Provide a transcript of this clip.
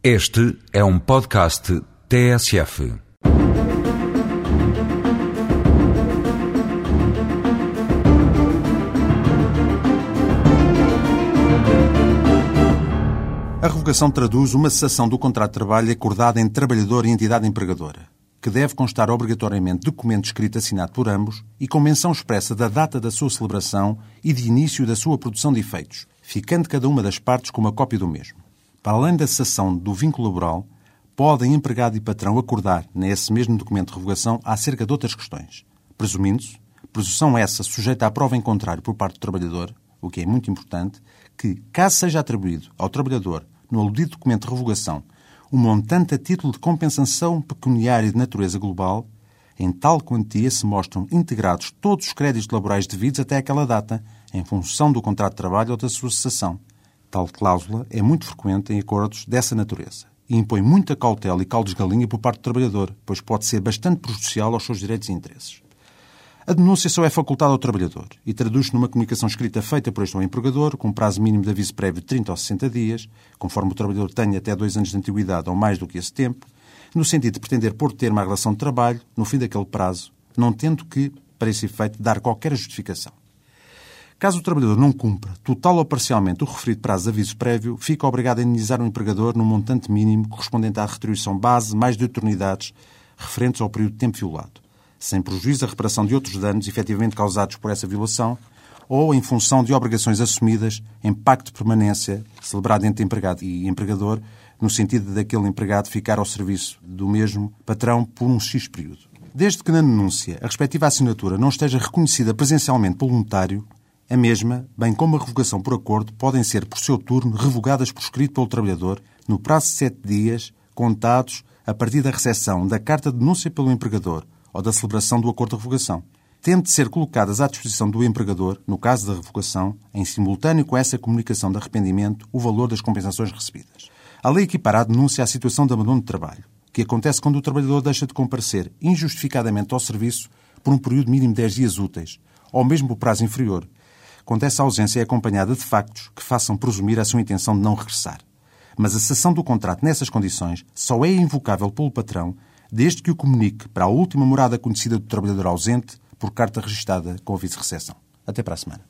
Este é um podcast TSF. A revogação traduz uma cessação do contrato de trabalho acordada entre trabalhador e entidade empregadora, que deve constar obrigatoriamente documento escrito assinado por ambos e com menção expressa da data da sua celebração e de início da sua produção de efeitos, ficando cada uma das partes com uma cópia do mesmo. Para além da cessação do vínculo laboral, podem empregado e patrão acordar, nesse mesmo documento de revogação, acerca de outras questões. Presumindo-se, presunção essa sujeita à prova em contrário por parte do trabalhador, o que é muito importante, que, caso seja atribuído ao trabalhador, no aludido documento de revogação, um montante a título de compensação pecuniária de natureza global, em tal quantia se mostram integrados todos os créditos laborais devidos até aquela data, em função do contrato de trabalho ou da sua cessação. Tal cláusula é muito frequente em acordos dessa natureza e impõe muita cautela e caldos galinha por parte do trabalhador, pois pode ser bastante prejudicial aos seus direitos e interesses. A denúncia só é facultada ao trabalhador e traduz-se numa comunicação escrita feita por este ao empregador, com prazo mínimo de aviso prévio de 30 ou 60 dias, conforme o trabalhador tenha até dois anos de antiguidade ou mais do que esse tempo, no sentido de pretender pôr termo à relação de trabalho no fim daquele prazo, não tendo que, para esse efeito, dar qualquer justificação. Caso o trabalhador não cumpra, total ou parcialmente, o referido prazo de aviso prévio, fica obrigado a indenizar o empregador num montante mínimo correspondente à retribuição base mais de oito unidades referentes ao período de tempo violado, sem prejuízo da reparação de outros danos efetivamente causados por essa violação ou em função de obrigações assumidas em pacto de permanência celebrado entre empregado e empregador, no sentido daquele empregado ficar ao serviço do mesmo patrão por um X período. Desde que na denúncia a respectiva assinatura não esteja reconhecida presencialmente pelo notário, a mesma, bem como a revogação por acordo, podem ser, por seu turno, revogadas por escrito pelo trabalhador no prazo de sete dias, contados a partir da recepção da carta de denúncia pelo empregador ou da celebração do acordo de revogação, tendo de ser colocadas à disposição do empregador, no caso da revogação, em simultâneo com essa comunicação de arrependimento, o valor das compensações recebidas. A lei equipara a denúncia à situação de abandono de trabalho, que acontece quando o trabalhador deixa de comparecer injustificadamente ao serviço por um período mínimo de 10 dias úteis, ou mesmo por prazo inferior, quando essa ausência é acompanhada de factos que façam presumir a sua intenção de não regressar. Mas a cessação do contrato nessas condições só é invocável pelo patrão desde que o comunique para a última morada conhecida do trabalhador ausente por carta registada com aviso de recepção. Até para a semana.